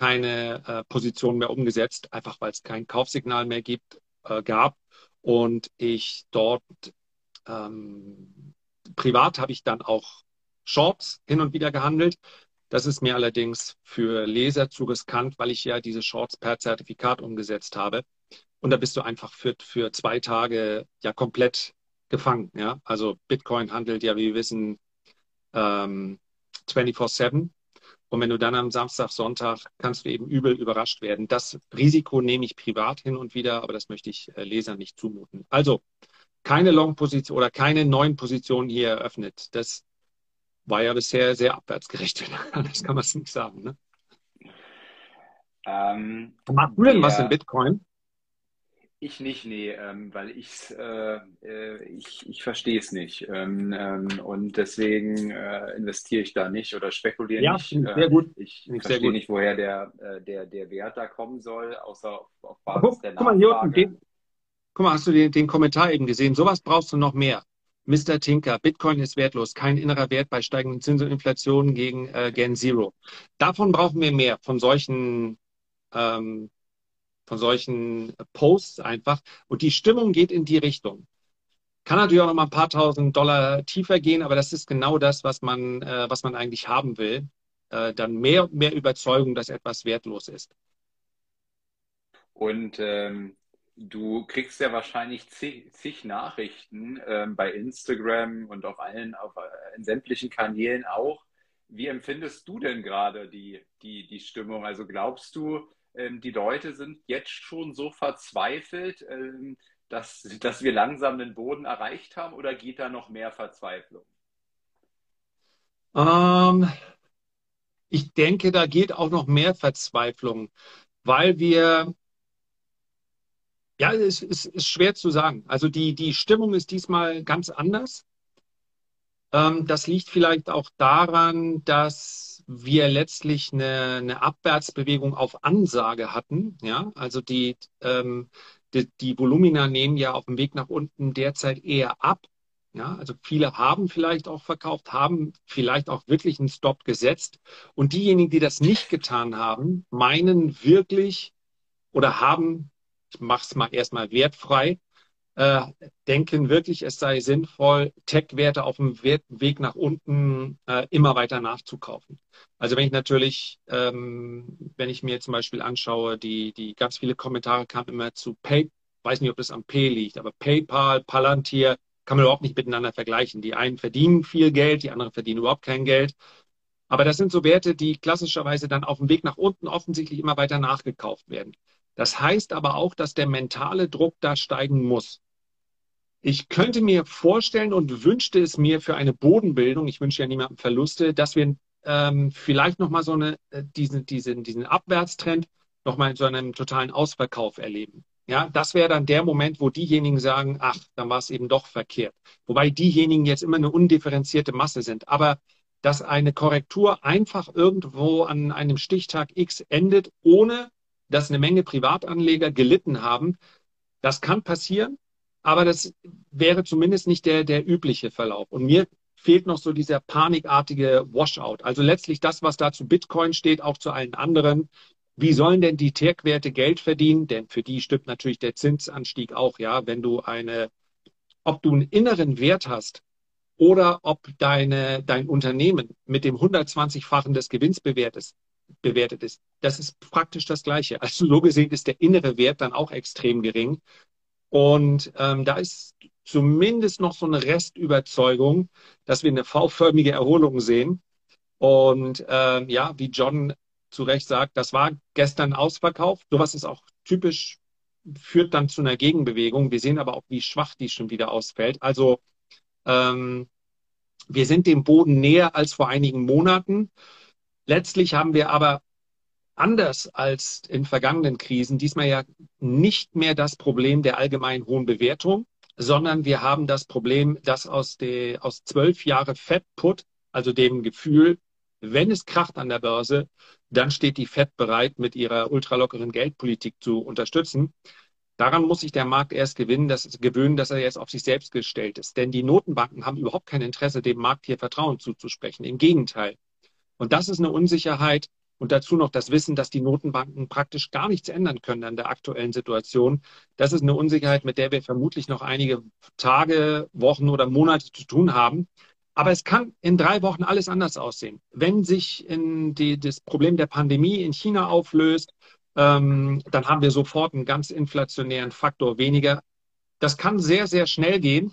keine äh, Position mehr umgesetzt, einfach weil es kein Kaufsignal mehr gibt, äh, gab. Und ich dort ähm, privat habe ich dann auch Shorts hin und wieder gehandelt. Das ist mir allerdings für Leser zu riskant, weil ich ja diese Shorts per Zertifikat umgesetzt habe. Und da bist du einfach für, für zwei Tage ja komplett gefangen. Ja? Also Bitcoin handelt ja, wie wir wissen, ähm, 24-7. Und wenn du dann am Samstag, Sonntag kannst du eben übel überrascht werden. Das Risiko nehme ich privat hin und wieder, aber das möchte ich äh, Lesern nicht zumuten. Also keine Long-Position oder keine neuen Positionen hier eröffnet. Das war ja bisher sehr abwärtsgerichtet. Das kann man nicht sagen. Ne? Ähm, Machst du denn was in Bitcoin? Ich nicht, nee, ähm, weil ich's, äh, äh, ich, ich verstehe es nicht. Ähm, ähm, und deswegen äh, investiere ich da nicht oder spekuliere ja, nicht. Sehr gut. Ich verstehe nicht, woher der, äh, der, der Wert da kommen soll, außer auf, auf Basis guck, der guck mal, Jürgen, den, guck mal, hast du den, den Kommentar eben gesehen? Sowas brauchst du noch mehr. Mr. Tinker, Bitcoin ist wertlos, kein innerer Wert bei steigenden Zinsen und Inflation gegen äh, Gen Zero. Davon brauchen wir mehr, von solchen ähm, von solchen Posts einfach. Und die Stimmung geht in die Richtung. Kann natürlich auch noch mal ein paar tausend Dollar tiefer gehen, aber das ist genau das, was man, äh, was man eigentlich haben will. Äh, dann mehr und mehr Überzeugung, dass etwas wertlos ist. Und ähm, du kriegst ja wahrscheinlich zig, zig Nachrichten ähm, bei Instagram und auf allen, auf, äh, in sämtlichen Kanälen auch wie empfindest du denn gerade die, die, die Stimmung? Also glaubst du, die Leute sind jetzt schon so verzweifelt, ähm, dass, dass wir langsam den Boden erreicht haben oder geht da noch mehr Verzweiflung? Ähm, ich denke, da geht auch noch mehr Verzweiflung, weil wir, ja, es, es ist schwer zu sagen. Also die, die Stimmung ist diesmal ganz anders. Ähm, das liegt vielleicht auch daran, dass wir letztlich eine, eine Abwärtsbewegung auf Ansage hatten. Ja, also die, ähm, die, die Volumina nehmen ja auf dem Weg nach unten derzeit eher ab. Ja, also viele haben vielleicht auch verkauft, haben vielleicht auch wirklich einen Stop gesetzt. Und diejenigen, die das nicht getan haben, meinen wirklich oder haben, ich mache es mal erstmal wertfrei, äh, denken wirklich, es sei sinnvoll, Tech-Werte auf dem Weg nach unten äh, immer weiter nachzukaufen. Also wenn ich natürlich, ähm, wenn ich mir zum Beispiel anschaue, die, die ganz viele Kommentare kamen immer zu Pay, weiß nicht, ob das am P liegt, aber PayPal, Palantir, kann man überhaupt nicht miteinander vergleichen. Die einen verdienen viel Geld, die anderen verdienen überhaupt kein Geld. Aber das sind so Werte, die klassischerweise dann auf dem Weg nach unten offensichtlich immer weiter nachgekauft werden. Das heißt aber auch, dass der mentale Druck da steigen muss. Ich könnte mir vorstellen und wünschte es mir für eine Bodenbildung, ich wünsche ja niemandem Verluste, dass wir ähm, vielleicht nochmal so eine, äh, diesen, diesen, diesen Abwärtstrend nochmal in so einem totalen Ausverkauf erleben. Ja, das wäre dann der Moment, wo diejenigen sagen, ach, dann war es eben doch verkehrt. Wobei diejenigen jetzt immer eine undifferenzierte Masse sind. Aber dass eine Korrektur einfach irgendwo an einem Stichtag X endet, ohne dass eine Menge Privatanleger gelitten haben, das kann passieren. Aber das wäre zumindest nicht der, der übliche Verlauf. Und mir fehlt noch so dieser panikartige Washout. Also letztlich das, was da zu Bitcoin steht, auch zu allen anderen. Wie sollen denn die Tech-Werte Geld verdienen? Denn für die stimmt natürlich der Zinsanstieg auch, ja. Wenn du eine, ob du einen inneren Wert hast oder ob deine, dein Unternehmen mit dem 120-fachen des Gewinns bewertet, bewertet ist, das ist praktisch das Gleiche. Also so gesehen ist der innere Wert dann auch extrem gering. Und ähm, da ist zumindest noch so eine Restüberzeugung, dass wir eine V-förmige Erholung sehen. Und ähm, ja, wie John zu Recht sagt, das war gestern ausverkauft. Sowas ist auch typisch, führt dann zu einer Gegenbewegung. Wir sehen aber auch, wie schwach die schon wieder ausfällt. Also ähm, wir sind dem Boden näher als vor einigen Monaten. Letztlich haben wir aber anders als in vergangenen Krisen diesmal ja nicht mehr das Problem der allgemein hohen Bewertung, sondern wir haben das Problem, dass aus, der, aus zwölf Jahre Fed Put, also dem Gefühl, wenn es kracht an der Börse, dann steht die Fed bereit, mit ihrer ultralockeren Geldpolitik zu unterstützen. Daran muss sich der Markt erst gewinnen, dass, gewöhnen, dass er jetzt auf sich selbst gestellt ist. Denn die Notenbanken haben überhaupt kein Interesse, dem Markt hier Vertrauen zuzusprechen. Im Gegenteil. Und das ist eine Unsicherheit, und dazu noch das Wissen, dass die Notenbanken praktisch gar nichts ändern können an der aktuellen Situation. Das ist eine Unsicherheit, mit der wir vermutlich noch einige Tage, Wochen oder Monate zu tun haben. Aber es kann in drei Wochen alles anders aussehen. Wenn sich die, das Problem der Pandemie in China auflöst, ähm, dann haben wir sofort einen ganz inflationären Faktor weniger. Das kann sehr, sehr schnell gehen.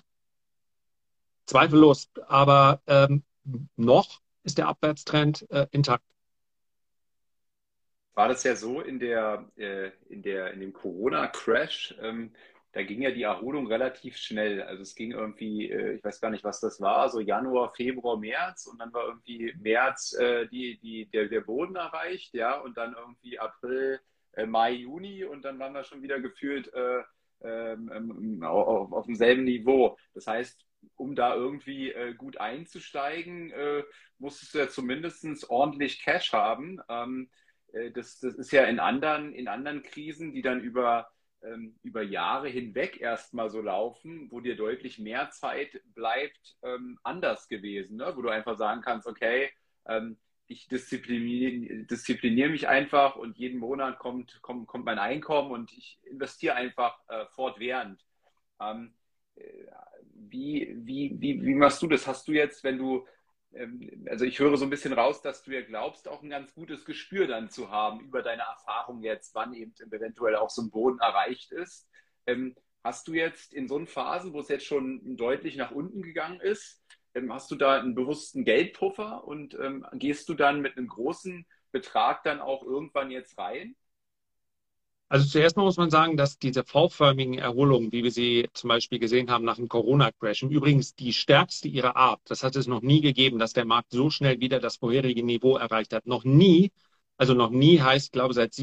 Zweifellos. Aber ähm, noch ist der Abwärtstrend äh, intakt war das ja so in der, äh, in der, in dem Corona-Crash, ähm, da ging ja die Erholung relativ schnell. Also es ging irgendwie, äh, ich weiß gar nicht, was das war, so Januar, Februar, März und dann war irgendwie März äh, die, die, der, der Boden erreicht, ja, und dann irgendwie April, äh, Mai, Juni und dann waren wir schon wieder gefühlt äh, ähm, ähm, auf, auf demselben Niveau. Das heißt, um da irgendwie äh, gut einzusteigen, äh, musstest du ja zumindest ordentlich Cash haben. Ähm, äh, das, das ist ja in anderen, in anderen Krisen, die dann über, ähm, über Jahre hinweg erstmal so laufen, wo dir deutlich mehr Zeit bleibt, ähm, anders gewesen, ne? wo du einfach sagen kannst, okay, ähm, ich diszipliniere, mich einfach und jeden Monat kommt, kommt, kommt mein Einkommen und ich investiere einfach äh, fortwährend. Wie, wie, wie, wie machst du das? Hast du jetzt, wenn du ähm, also ich höre so ein bisschen raus, dass du ja glaubst, auch ein ganz gutes Gespür dann zu haben über deine Erfahrung jetzt, wann eben eventuell auch so ein Boden erreicht ist. Ähm, hast du jetzt in so Phasen, wo es jetzt schon deutlich nach unten gegangen ist, ähm, hast du da einen bewussten Geldpuffer und ähm, gehst du dann mit einem großen Betrag dann auch irgendwann jetzt rein? Also zuerst mal muss man sagen, dass diese V-förmigen Erholungen, wie wir sie zum Beispiel gesehen haben nach dem Corona-Crash, übrigens die stärkste ihrer Art, das hat es noch nie gegeben, dass der Markt so schnell wieder das vorherige Niveau erreicht hat. Noch nie, also noch nie heißt, glaube ich, seit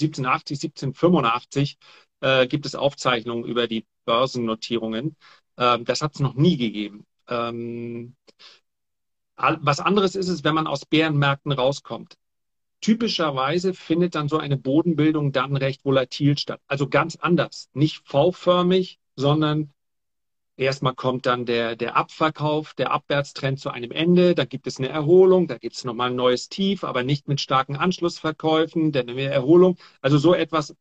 1780, 1785 äh, gibt es Aufzeichnungen über die Börsennotierungen. Ähm, das hat es noch nie gegeben. Ähm, was anderes ist es, wenn man aus Bärenmärkten rauskommt typischerweise findet dann so eine Bodenbildung dann recht volatil statt. Also ganz anders. Nicht V-förmig, sondern erstmal kommt dann der, der Abverkauf, der Abwärtstrend zu einem Ende. Da gibt es eine Erholung, da gibt es nochmal ein neues Tief, aber nicht mit starken Anschlussverkäufen, dann eine Erholung. Also so etwas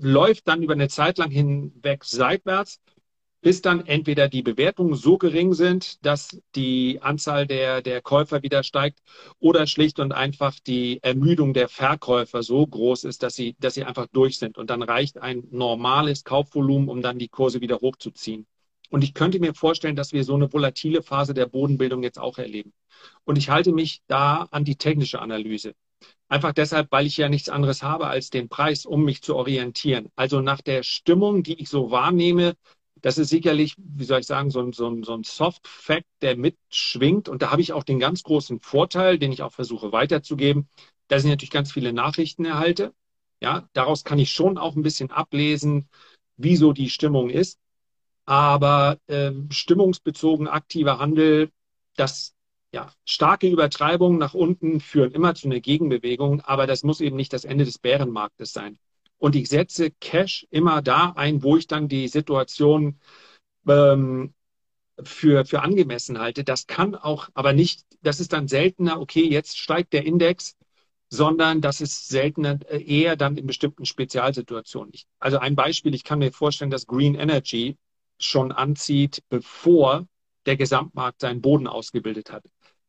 läuft dann über eine Zeit lang hinweg seitwärts bis dann entweder die Bewertungen so gering sind, dass die Anzahl der, der Käufer wieder steigt oder schlicht und einfach die Ermüdung der Verkäufer so groß ist, dass sie, dass sie einfach durch sind. Und dann reicht ein normales Kaufvolumen, um dann die Kurse wieder hochzuziehen. Und ich könnte mir vorstellen, dass wir so eine volatile Phase der Bodenbildung jetzt auch erleben. Und ich halte mich da an die technische Analyse. Einfach deshalb, weil ich ja nichts anderes habe als den Preis, um mich zu orientieren. Also nach der Stimmung, die ich so wahrnehme, das ist sicherlich, wie soll ich sagen, so ein, so ein, so ein Soft-Fact, der mitschwingt. Und da habe ich auch den ganz großen Vorteil, den ich auch versuche weiterzugeben, dass ich natürlich ganz viele Nachrichten erhalte. Ja, daraus kann ich schon auch ein bisschen ablesen, wieso die Stimmung ist. Aber äh, stimmungsbezogen aktiver Handel, das ja, starke Übertreibungen nach unten führen immer zu einer Gegenbewegung, aber das muss eben nicht das Ende des Bärenmarktes sein und ich setze Cash immer da ein, wo ich dann die Situation ähm, für, für angemessen halte. Das kann auch, aber nicht, das ist dann seltener, okay, jetzt steigt der Index, sondern das ist seltener, äh, eher dann in bestimmten Spezialsituationen. Ich, also ein Beispiel, ich kann mir vorstellen, dass Green Energy schon anzieht, bevor der Gesamtmarkt seinen Boden ausgebildet hat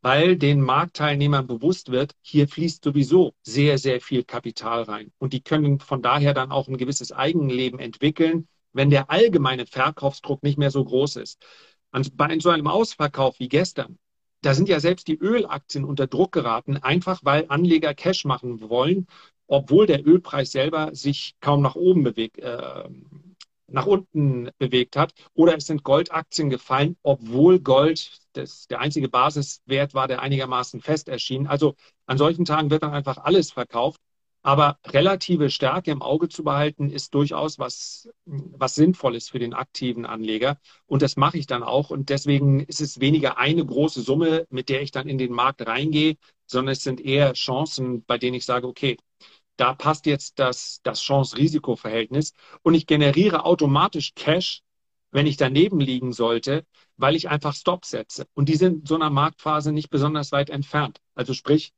weil den Marktteilnehmern bewusst wird, hier fließt sowieso sehr, sehr viel Kapital rein. Und die können von daher dann auch ein gewisses Eigenleben entwickeln, wenn der allgemeine Verkaufsdruck nicht mehr so groß ist. Bei so einem Ausverkauf wie gestern, da sind ja selbst die Ölaktien unter Druck geraten, einfach weil Anleger Cash machen wollen, obwohl der Ölpreis selber sich kaum nach oben bewegt, äh, nach unten bewegt hat. Oder es sind Goldaktien gefallen, obwohl Gold das, der einzige Basiswert war, der einigermaßen fest erschien. Also an solchen Tagen wird dann einfach alles verkauft. Aber relative Stärke im Auge zu behalten, ist durchaus was, was Sinnvolles für den aktiven Anleger. Und das mache ich dann auch. Und deswegen ist es weniger eine große Summe, mit der ich dann in den Markt reingehe, sondern es sind eher Chancen, bei denen ich sage, okay, da passt jetzt das, das Chance-Risiko-Verhältnis und ich generiere automatisch Cash, wenn ich daneben liegen sollte, weil ich einfach Stop setze. Und die sind in so einer Marktphase nicht besonders weit entfernt. Also sprich,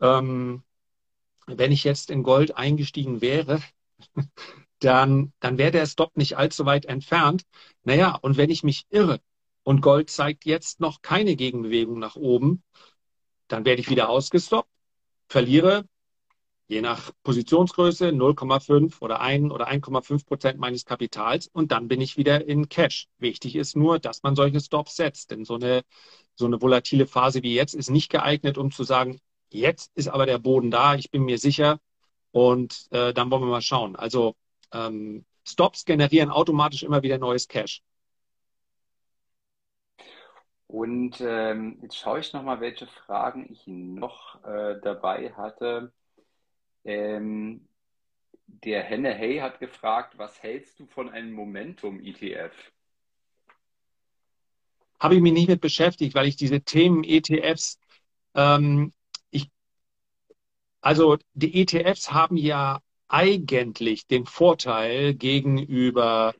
ähm, wenn ich jetzt in Gold eingestiegen wäre, dann, dann wäre der Stop nicht allzu weit entfernt. Naja, und wenn ich mich irre und Gold zeigt jetzt noch keine Gegenbewegung nach oben, dann werde ich wieder ausgestoppt, verliere je nach Positionsgröße 0,5 oder 1 oder 1,5 Prozent meines Kapitals und dann bin ich wieder in Cash. Wichtig ist nur, dass man solche Stops setzt, denn so eine, so eine volatile Phase wie jetzt ist nicht geeignet, um zu sagen, jetzt ist aber der Boden da, ich bin mir sicher und äh, dann wollen wir mal schauen. Also ähm, Stops generieren automatisch immer wieder neues Cash. Und ähm, jetzt schaue ich nochmal, welche Fragen ich noch äh, dabei hatte. Ähm, der Henne Hey hat gefragt, was hältst du von einem Momentum-ETF? Habe ich mich nicht mit beschäftigt, weil ich diese Themen ETFs, ähm, ich, also die ETFs haben ja eigentlich den Vorteil gegenüber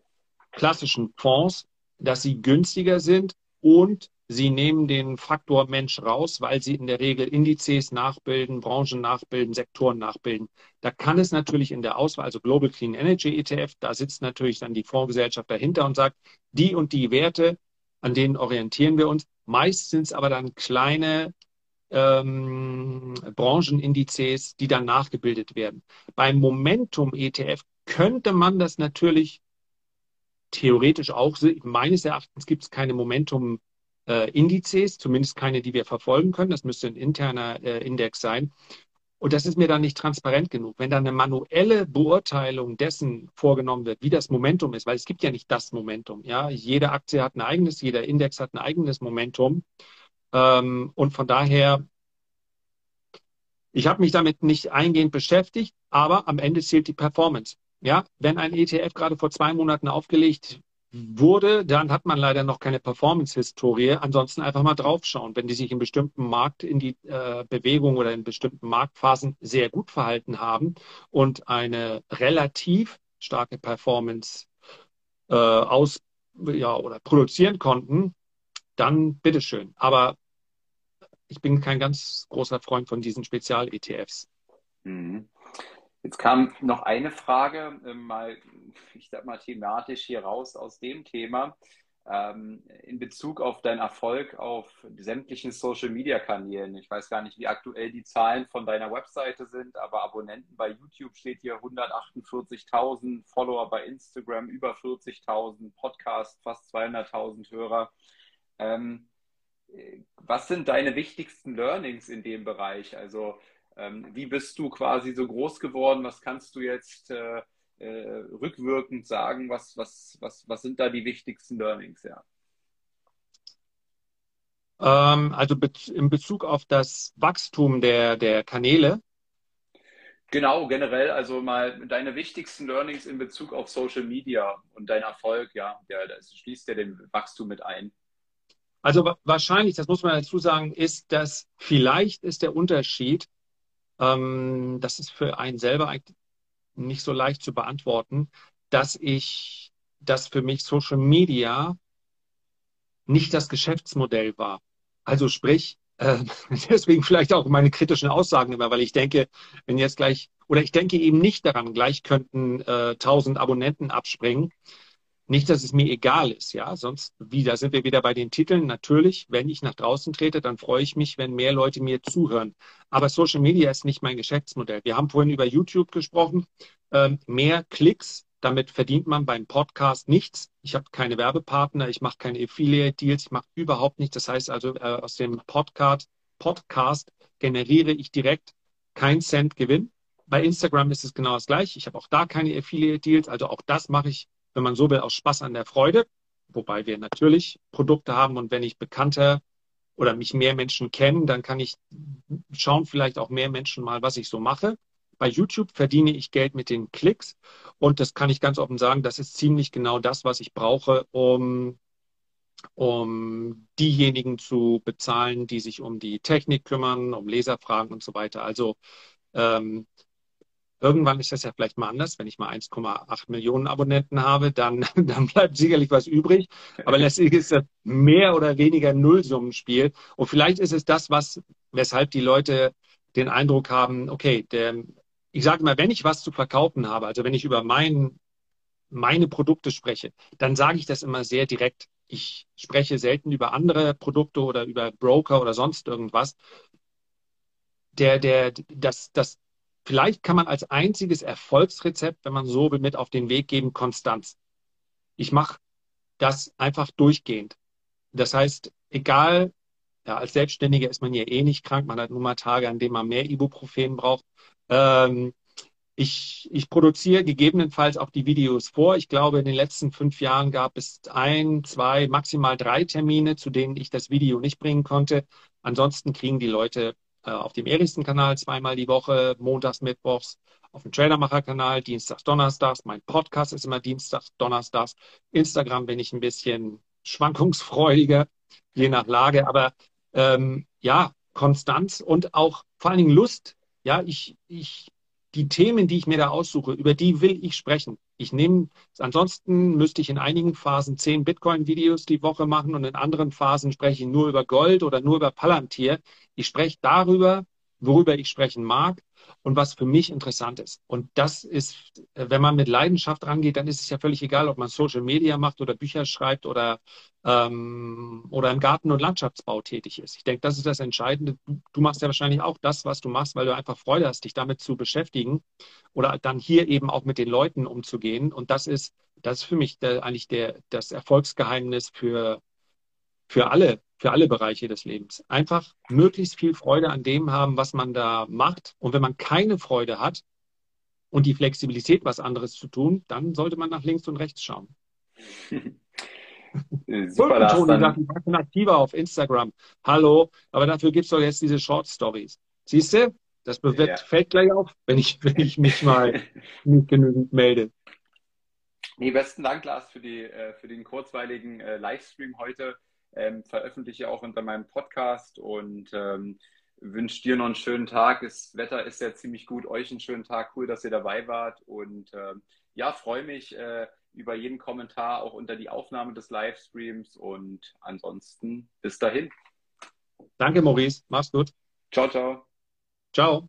klassischen Fonds, dass sie günstiger sind und Sie nehmen den Faktor Mensch raus, weil Sie in der Regel Indizes nachbilden, Branchen nachbilden, Sektoren nachbilden. Da kann es natürlich in der Auswahl, also Global Clean Energy ETF, da sitzt natürlich dann die Fondsgesellschaft dahinter und sagt, die und die Werte, an denen orientieren wir uns. Meist sind es aber dann kleine ähm, Branchenindizes, die dann nachgebildet werden. Beim Momentum ETF könnte man das natürlich theoretisch auch, meines Erachtens gibt es keine Momentum äh, Indizes, zumindest keine, die wir verfolgen können. Das müsste ein interner äh, Index sein. Und das ist mir dann nicht transparent genug. Wenn da eine manuelle Beurteilung dessen vorgenommen wird, wie das Momentum ist, weil es gibt ja nicht das Momentum. Ja, jede Aktie hat ein eigenes, jeder Index hat ein eigenes Momentum. Ähm, und von daher, ich habe mich damit nicht eingehend beschäftigt, aber am Ende zählt die Performance. Ja, wenn ein ETF gerade vor zwei Monaten aufgelegt wurde, dann hat man leider noch keine Performance-Historie. Ansonsten einfach mal draufschauen. Wenn die sich in bestimmten Markt in die äh, Bewegung oder in bestimmten Marktphasen sehr gut verhalten haben und eine relativ starke Performance äh, aus ja, oder produzieren konnten, dann bitteschön. Aber ich bin kein ganz großer Freund von diesen Spezial-ETFs. Mhm. Jetzt kam noch eine Frage, ähm, mal, ich sag mal, thematisch hier raus aus dem Thema. Ähm, in Bezug auf deinen Erfolg auf sämtlichen Social Media Kanälen. Ich weiß gar nicht, wie aktuell die Zahlen von deiner Webseite sind, aber Abonnenten bei YouTube steht hier 148.000, Follower bei Instagram über 40.000, Podcast fast 200.000 Hörer. Ähm, was sind deine wichtigsten Learnings in dem Bereich? Also ähm, wie bist du quasi so groß geworden? Was kannst du jetzt äh, äh, rückwirkend sagen? Was, was, was, was sind da die wichtigsten Learnings? Ja. Ähm, also in Bezug auf das Wachstum der, der Kanäle. Genau, generell, also mal deine wichtigsten Learnings in Bezug auf Social Media und dein Erfolg, ja, ja das schließt ja den Wachstum mit ein. Also wahrscheinlich, das muss man dazu sagen, ist, dass vielleicht ist der Unterschied ähm, das ist für einen selber eigentlich nicht so leicht zu beantworten, dass ich, dass für mich Social Media nicht das Geschäftsmodell war. Also sprich, äh, deswegen vielleicht auch meine kritischen Aussagen immer, weil ich denke, wenn jetzt gleich, oder ich denke eben nicht daran, gleich könnten äh, 1000 Abonnenten abspringen. Nicht, dass es mir egal ist, ja. Sonst, wieder sind wir wieder bei den Titeln. Natürlich, wenn ich nach draußen trete, dann freue ich mich, wenn mehr Leute mir zuhören. Aber Social Media ist nicht mein Geschäftsmodell. Wir haben vorhin über YouTube gesprochen. Ähm, mehr Klicks, damit verdient man beim Podcast nichts. Ich habe keine Werbepartner, ich mache keine Affiliate-Deals, ich mache überhaupt nichts. Das heißt also, äh, aus dem Podcast, Podcast generiere ich direkt keinen Cent Gewinn. Bei Instagram ist es genau das gleiche. Ich habe auch da keine Affiliate-Deals. Also auch das mache ich wenn man so will, aus Spaß an der Freude, wobei wir natürlich Produkte haben und wenn ich bekannter oder mich mehr Menschen kennen, dann kann ich schauen vielleicht auch mehr Menschen mal, was ich so mache. Bei YouTube verdiene ich Geld mit den Klicks und das kann ich ganz offen sagen, das ist ziemlich genau das, was ich brauche, um, um diejenigen zu bezahlen, die sich um die Technik kümmern, um Leserfragen und so weiter. Also ähm, Irgendwann ist das ja vielleicht mal anders. Wenn ich mal 1,8 Millionen Abonnenten habe, dann, dann bleibt sicherlich was übrig. Aber letztlich ist das mehr oder weniger Nullsummenspiel. Und vielleicht ist es das, was, weshalb die Leute den Eindruck haben, okay, der, ich sage mal, wenn ich was zu verkaufen habe, also wenn ich über mein, meine Produkte spreche, dann sage ich das immer sehr direkt. Ich spreche selten über andere Produkte oder über Broker oder sonst irgendwas. Der, der, das, das Vielleicht kann man als einziges Erfolgsrezept, wenn man so will, mit auf den Weg geben, Konstanz. Ich mache das einfach durchgehend. Das heißt, egal, ja, als Selbstständiger ist man ja eh nicht krank, man hat nur mal Tage, an denen man mehr Ibuprofen braucht. Ähm, ich, ich produziere gegebenenfalls auch die Videos vor. Ich glaube, in den letzten fünf Jahren gab es ein, zwei, maximal drei Termine, zu denen ich das Video nicht bringen konnte. Ansonsten kriegen die Leute äh, auf dem Erichsen-Kanal zweimal die Woche, montags, mittwochs, auf dem Tradermacher-Kanal, dienstags, donnerstags. Mein Podcast ist immer dienstags, donnerstags. Instagram bin ich ein bisschen schwankungsfreudiger, je nach Lage. Aber ähm, ja, Konstanz und auch vor allen Dingen Lust. Ja, ich, ich die Themen, die ich mir da aussuche, über die will ich sprechen. Ich nehme, ansonsten müsste ich in einigen Phasen zehn Bitcoin-Videos die Woche machen und in anderen Phasen spreche ich nur über Gold oder nur über Palantir. Ich spreche darüber, worüber ich sprechen mag und was für mich interessant ist. Und das ist, wenn man mit Leidenschaft rangeht, dann ist es ja völlig egal, ob man Social Media macht oder Bücher schreibt oder, ähm, oder im Garten- und Landschaftsbau tätig ist. Ich denke, das ist das Entscheidende. Du, du machst ja wahrscheinlich auch das, was du machst, weil du einfach Freude hast, dich damit zu beschäftigen oder dann hier eben auch mit den Leuten umzugehen. Und das ist, das ist für mich der, eigentlich der, das Erfolgsgeheimnis für, für alle für alle Bereiche des Lebens. Einfach möglichst viel Freude an dem haben, was man da macht. Und wenn man keine Freude hat und die Flexibilität, was anderes zu tun, dann sollte man nach links und rechts schauen. Super, das Toni sagt, ich bin aktiver auf Instagram. Hallo, aber dafür gibt es doch jetzt diese Short Stories. Siehst du? Das wird, ja. fällt gleich auf, wenn ich, wenn ich mich mal nicht genügend melde. Nee, besten Dank, Lars, für, die, äh, für den kurzweiligen äh, Livestream heute. Ähm, veröffentliche auch unter meinem Podcast und ähm, wünsche dir noch einen schönen Tag. Das Wetter ist ja ziemlich gut. Euch einen schönen Tag. Cool, dass ihr dabei wart. Und ähm, ja, freue mich äh, über jeden Kommentar auch unter die Aufnahme des Livestreams. Und ansonsten bis dahin. Danke, Maurice. Mach's gut. Ciao, ciao. Ciao.